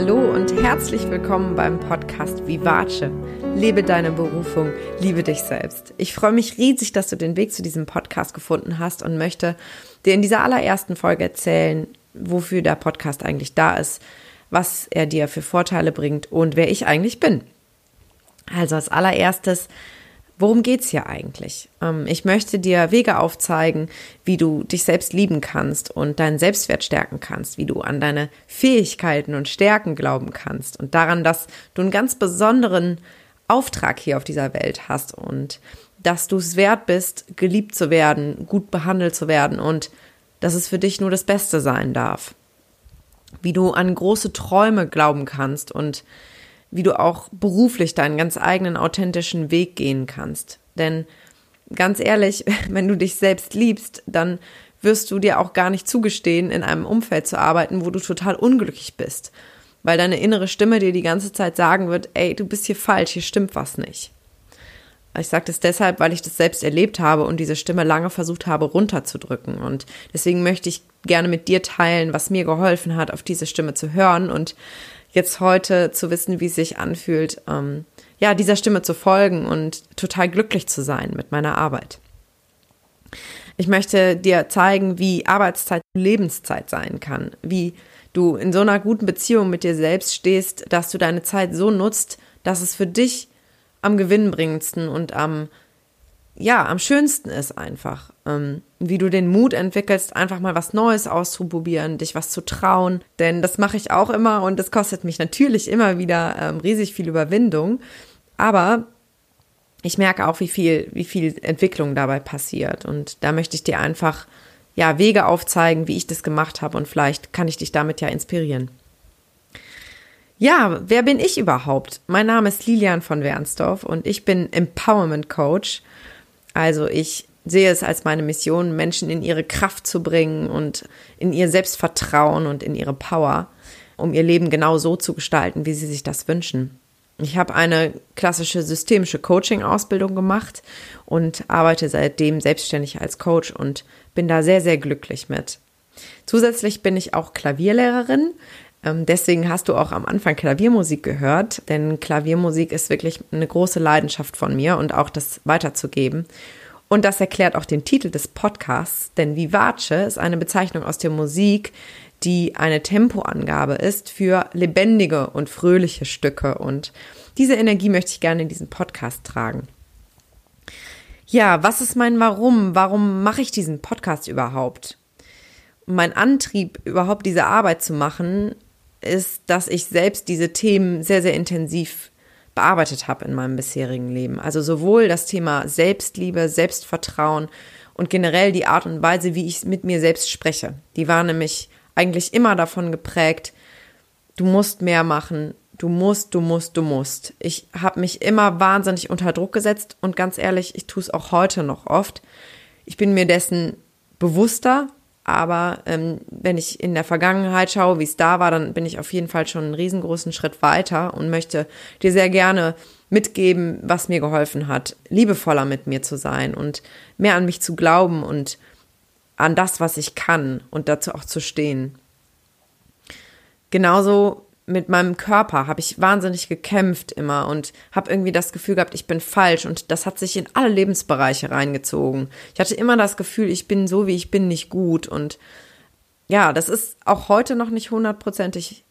Hallo und herzlich willkommen beim Podcast Vivace. Lebe deine Berufung, liebe dich selbst. Ich freue mich riesig, dass du den Weg zu diesem Podcast gefunden hast und möchte dir in dieser allerersten Folge erzählen, wofür der Podcast eigentlich da ist, was er dir für Vorteile bringt und wer ich eigentlich bin. Also als allererstes Worum geht's hier eigentlich? Ähm, ich möchte dir Wege aufzeigen, wie du dich selbst lieben kannst und deinen Selbstwert stärken kannst, wie du an deine Fähigkeiten und Stärken glauben kannst und daran, dass du einen ganz besonderen Auftrag hier auf dieser Welt hast und dass du es wert bist, geliebt zu werden, gut behandelt zu werden und dass es für dich nur das Beste sein darf. Wie du an große Träume glauben kannst und wie du auch beruflich deinen ganz eigenen authentischen Weg gehen kannst. Denn ganz ehrlich, wenn du dich selbst liebst, dann wirst du dir auch gar nicht zugestehen, in einem Umfeld zu arbeiten, wo du total unglücklich bist. Weil deine innere Stimme dir die ganze Zeit sagen wird, ey, du bist hier falsch, hier stimmt was nicht. Ich sage das deshalb, weil ich das selbst erlebt habe und diese Stimme lange versucht habe runterzudrücken. Und deswegen möchte ich gerne mit dir teilen, was mir geholfen hat, auf diese Stimme zu hören und jetzt heute zu wissen, wie es sich anfühlt, ähm, ja, dieser Stimme zu folgen und total glücklich zu sein mit meiner Arbeit. Ich möchte dir zeigen, wie Arbeitszeit Lebenszeit sein kann, wie du in so einer guten Beziehung mit dir selbst stehst, dass du deine Zeit so nutzt, dass es für dich am gewinnbringendsten und am ja, am schönsten ist einfach, ähm, wie du den Mut entwickelst, einfach mal was Neues auszuprobieren, dich was zu trauen. Denn das mache ich auch immer und das kostet mich natürlich immer wieder ähm, riesig viel Überwindung. Aber ich merke auch, wie viel, wie viel Entwicklung dabei passiert. Und da möchte ich dir einfach ja Wege aufzeigen, wie ich das gemacht habe und vielleicht kann ich dich damit ja inspirieren. Ja, wer bin ich überhaupt? Mein Name ist Lilian von Wernsdorf und ich bin Empowerment Coach also ich sehe es als meine Mission, Menschen in ihre Kraft zu bringen und in ihr Selbstvertrauen und in ihre Power, um ihr Leben genau so zu gestalten, wie sie sich das wünschen. Ich habe eine klassische systemische Coaching-Ausbildung gemacht und arbeite seitdem selbstständig als Coach und bin da sehr, sehr glücklich mit. Zusätzlich bin ich auch Klavierlehrerin. Ähm, deswegen hast du auch am Anfang Klaviermusik gehört, denn Klaviermusik ist wirklich eine große Leidenschaft von mir und auch das weiterzugeben. Und das erklärt auch den Titel des Podcasts, denn Vivace ist eine Bezeichnung aus der Musik, die eine Tempoangabe ist für lebendige und fröhliche Stücke. Und diese Energie möchte ich gerne in diesen Podcast tragen. Ja, was ist mein Warum? Warum mache ich diesen Podcast überhaupt? Mein Antrieb, überhaupt diese Arbeit zu machen, ist, dass ich selbst diese Themen sehr, sehr intensiv bearbeitet habe in meinem bisherigen Leben. Also sowohl das Thema Selbstliebe, Selbstvertrauen und generell die Art und Weise, wie ich mit mir selbst spreche. Die war nämlich eigentlich immer davon geprägt, du musst mehr machen, du musst, du musst, du musst. Ich habe mich immer wahnsinnig unter Druck gesetzt und ganz ehrlich, ich tue es auch heute noch oft. Ich bin mir dessen bewusster, aber ähm, wenn ich in der Vergangenheit schaue, wie es da war, dann bin ich auf jeden Fall schon einen riesengroßen Schritt weiter und möchte dir sehr gerne mitgeben, was mir geholfen hat, liebevoller mit mir zu sein und mehr an mich zu glauben und an das, was ich kann und dazu auch zu stehen. Genauso mit meinem Körper habe ich wahnsinnig gekämpft immer und habe irgendwie das Gefühl gehabt, ich bin falsch und das hat sich in alle Lebensbereiche reingezogen. Ich hatte immer das Gefühl, ich bin so, wie ich bin, nicht gut und ja, das ist auch heute noch nicht hundertprozentig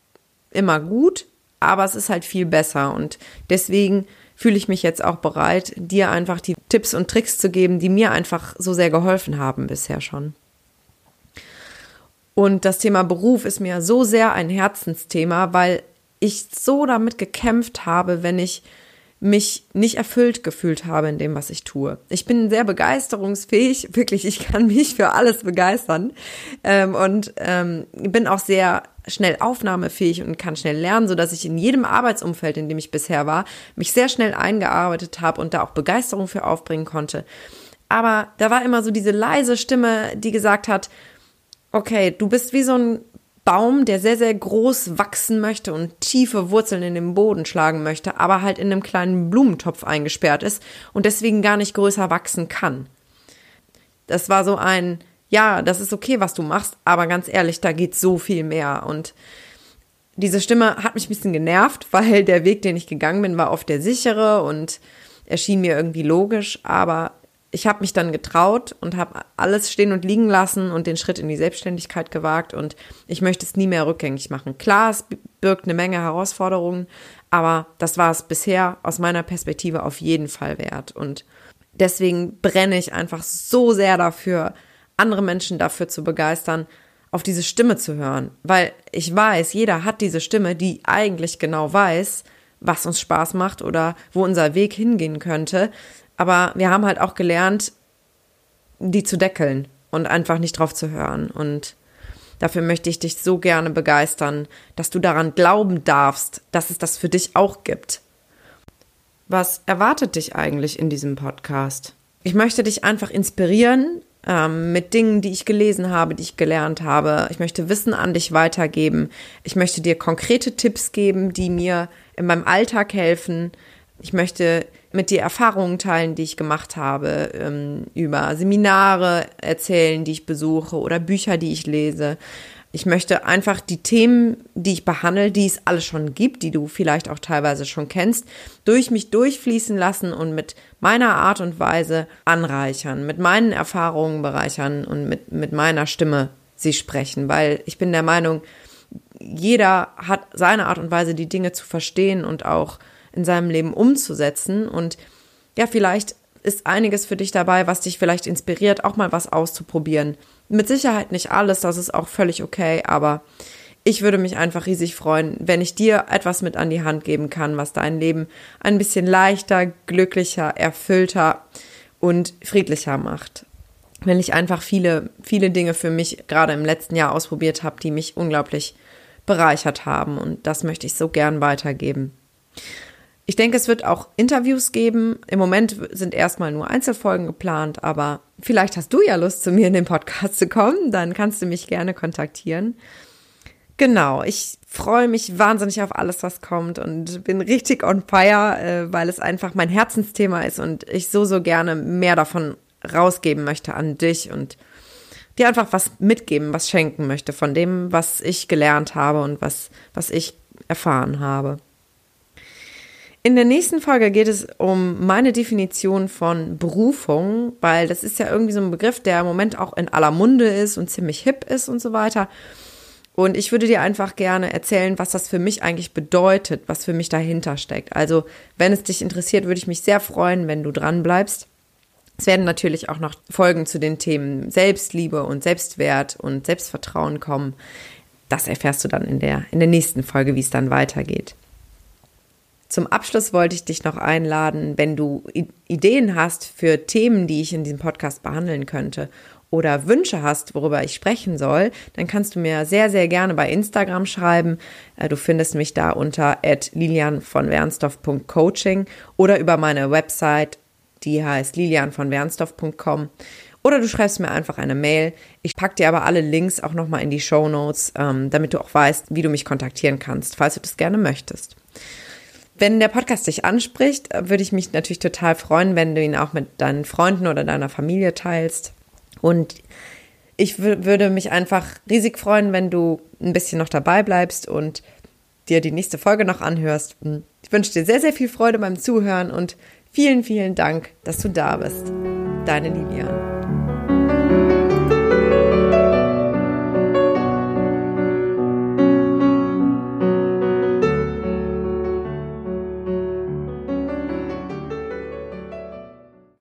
immer gut, aber es ist halt viel besser und deswegen fühle ich mich jetzt auch bereit, dir einfach die Tipps und Tricks zu geben, die mir einfach so sehr geholfen haben bisher schon. Und das Thema Beruf ist mir so sehr ein Herzensthema, weil ich so damit gekämpft habe, wenn ich mich nicht erfüllt gefühlt habe in dem, was ich tue. Ich bin sehr begeisterungsfähig, wirklich, ich kann mich für alles begeistern ähm, und ähm, bin auch sehr schnell aufnahmefähig und kann schnell lernen, so dass ich in jedem Arbeitsumfeld, in dem ich bisher war, mich sehr schnell eingearbeitet habe und da auch Begeisterung für aufbringen konnte. Aber da war immer so diese leise Stimme, die gesagt hat, okay, du bist wie so ein Baum, der sehr, sehr groß wachsen möchte und tiefe Wurzeln in den Boden schlagen möchte, aber halt in einem kleinen Blumentopf eingesperrt ist und deswegen gar nicht größer wachsen kann. Das war so ein, ja, das ist okay, was du machst, aber ganz ehrlich, da geht so viel mehr und diese Stimme hat mich ein bisschen genervt, weil der Weg, den ich gegangen bin, war oft der sichere und erschien mir irgendwie logisch, aber ich habe mich dann getraut und habe alles stehen und liegen lassen und den Schritt in die Selbstständigkeit gewagt und ich möchte es nie mehr rückgängig machen. Klar, es birgt eine Menge Herausforderungen, aber das war es bisher aus meiner Perspektive auf jeden Fall wert. Und deswegen brenne ich einfach so sehr dafür, andere Menschen dafür zu begeistern, auf diese Stimme zu hören, weil ich weiß, jeder hat diese Stimme, die eigentlich genau weiß, was uns Spaß macht oder wo unser Weg hingehen könnte, aber wir haben halt auch gelernt, die zu deckeln und einfach nicht drauf zu hören. Und dafür möchte ich dich so gerne begeistern, dass du daran glauben darfst, dass es das für dich auch gibt. Was erwartet dich eigentlich in diesem Podcast? Ich möchte dich einfach inspirieren ähm, mit Dingen, die ich gelesen habe, die ich gelernt habe. Ich möchte Wissen an dich weitergeben. Ich möchte dir konkrete Tipps geben, die mir in meinem Alltag helfen. Ich möchte mit dir Erfahrungen teilen, die ich gemacht habe, ähm, über Seminare erzählen, die ich besuche oder Bücher, die ich lese. Ich möchte einfach die Themen, die ich behandle, die es alle schon gibt, die du vielleicht auch teilweise schon kennst, durch mich durchfließen lassen und mit meiner Art und Weise anreichern, mit meinen Erfahrungen bereichern und mit, mit meiner Stimme sie sprechen, weil ich bin der Meinung, jeder hat seine Art und Weise, die Dinge zu verstehen und auch in seinem Leben umzusetzen. Und ja, vielleicht ist einiges für dich dabei, was dich vielleicht inspiriert, auch mal was auszuprobieren. Mit Sicherheit nicht alles, das ist auch völlig okay, aber ich würde mich einfach riesig freuen, wenn ich dir etwas mit an die Hand geben kann, was dein Leben ein bisschen leichter, glücklicher, erfüllter und friedlicher macht. Wenn ich einfach viele, viele Dinge für mich gerade im letzten Jahr ausprobiert habe, die mich unglaublich bereichert haben und das möchte ich so gern weitergeben. Ich denke, es wird auch Interviews geben. Im Moment sind erstmal nur Einzelfolgen geplant, aber vielleicht hast du ja Lust, zu mir in den Podcast zu kommen. Dann kannst du mich gerne kontaktieren. Genau, ich freue mich wahnsinnig auf alles, was kommt und bin richtig on fire, äh, weil es einfach mein Herzensthema ist und ich so, so gerne mehr davon rausgeben möchte an dich und dir einfach was mitgeben, was schenken möchte von dem, was ich gelernt habe und was, was ich erfahren habe. In der nächsten Folge geht es um meine Definition von Berufung, weil das ist ja irgendwie so ein Begriff, der im Moment auch in aller Munde ist und ziemlich hip ist und so weiter. Und ich würde dir einfach gerne erzählen, was das für mich eigentlich bedeutet, was für mich dahinter steckt. Also, wenn es dich interessiert, würde ich mich sehr freuen, wenn du dran bleibst. Es werden natürlich auch noch Folgen zu den Themen Selbstliebe und Selbstwert und Selbstvertrauen kommen. Das erfährst du dann in der, in der nächsten Folge, wie es dann weitergeht. Zum Abschluss wollte ich dich noch einladen, wenn du Ideen hast für Themen, die ich in diesem Podcast behandeln könnte oder Wünsche hast, worüber ich sprechen soll, dann kannst du mir sehr, sehr gerne bei Instagram schreiben. Äh, du findest mich da unter lilianvonwernsdorf.coaching oder über meine Website, die heißt lilianvonwernsdorf.com. Oder du schreibst mir einfach eine Mail. Ich packe dir aber alle Links auch nochmal in die Show Notes, ähm, damit du auch weißt, wie du mich kontaktieren kannst, falls du das gerne möchtest. Wenn der Podcast dich anspricht, würde ich mich natürlich total freuen, wenn du ihn auch mit deinen Freunden oder deiner Familie teilst. Und ich würde mich einfach riesig freuen, wenn du ein bisschen noch dabei bleibst und dir die nächste Folge noch anhörst. Ich wünsche dir sehr, sehr viel Freude beim Zuhören und vielen, vielen Dank, dass du da bist. Deine Lilian.